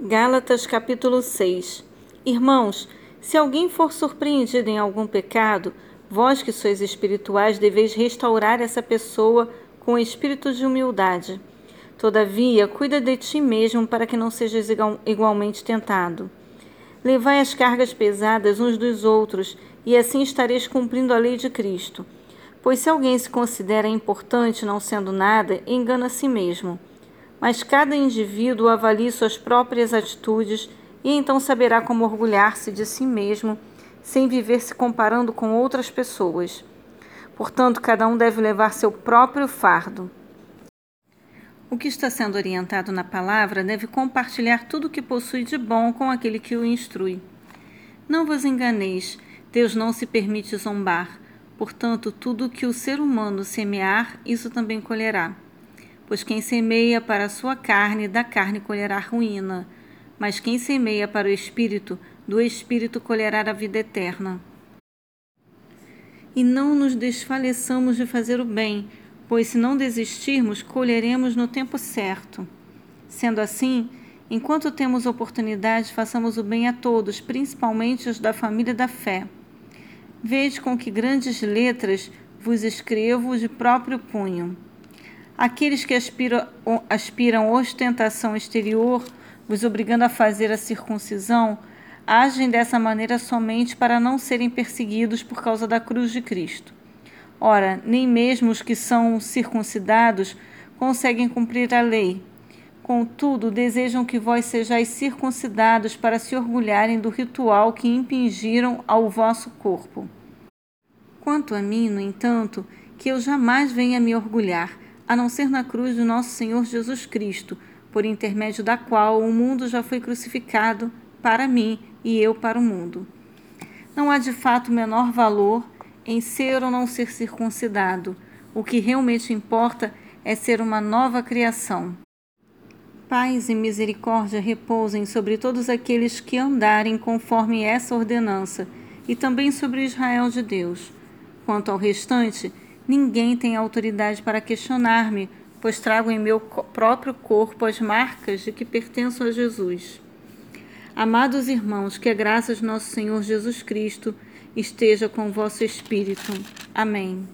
Gálatas capítulo 6 Irmãos, se alguém for surpreendido em algum pecado, vós que sois espirituais deveis restaurar essa pessoa com espírito de humildade. Todavia, cuida de ti mesmo para que não sejas igualmente tentado. Levai as cargas pesadas uns dos outros, e assim estareis cumprindo a lei de Cristo. Pois se alguém se considera importante não sendo nada, engana a si mesmo mas cada indivíduo avalie suas próprias atitudes e então saberá como orgulhar-se de si mesmo sem viver se comparando com outras pessoas. Portanto, cada um deve levar seu próprio fardo. O que está sendo orientado na palavra deve compartilhar tudo o que possui de bom com aquele que o instrui. Não vos enganeis, Deus não se permite zombar. Portanto, tudo o que o ser humano semear, isso também colherá. Pois quem semeia para a sua carne, da carne colherá ruína. Mas quem semeia para o espírito, do espírito colherá a vida eterna. E não nos desfaleçamos de fazer o bem, pois se não desistirmos, colheremos no tempo certo. Sendo assim, enquanto temos oportunidade, façamos o bem a todos, principalmente os da família da fé. Veja com que grandes letras vos escrevo de próprio punho. Aqueles que aspiram, aspiram ostentação exterior, vos obrigando a fazer a circuncisão, agem dessa maneira somente para não serem perseguidos por causa da cruz de Cristo. Ora, nem mesmo os que são circuncidados conseguem cumprir a lei. Contudo, desejam que vós sejais circuncidados para se orgulharem do ritual que impingiram ao vosso corpo. Quanto a mim, no entanto, que eu jamais venha me orgulhar, a não ser na cruz do nosso Senhor Jesus Cristo, por intermédio da qual o mundo já foi crucificado para mim e eu para o mundo. Não há de fato menor valor em ser ou não ser circuncidado. O que realmente importa é ser uma nova criação. Paz e misericórdia repousem sobre todos aqueles que andarem conforme essa ordenança, e também sobre Israel de Deus. Quanto ao restante, Ninguém tem autoridade para questionar-me, pois trago em meu próprio corpo as marcas de que pertenço a Jesus. Amados irmãos, que a graça de nosso Senhor Jesus Cristo esteja com o vosso espírito. Amém.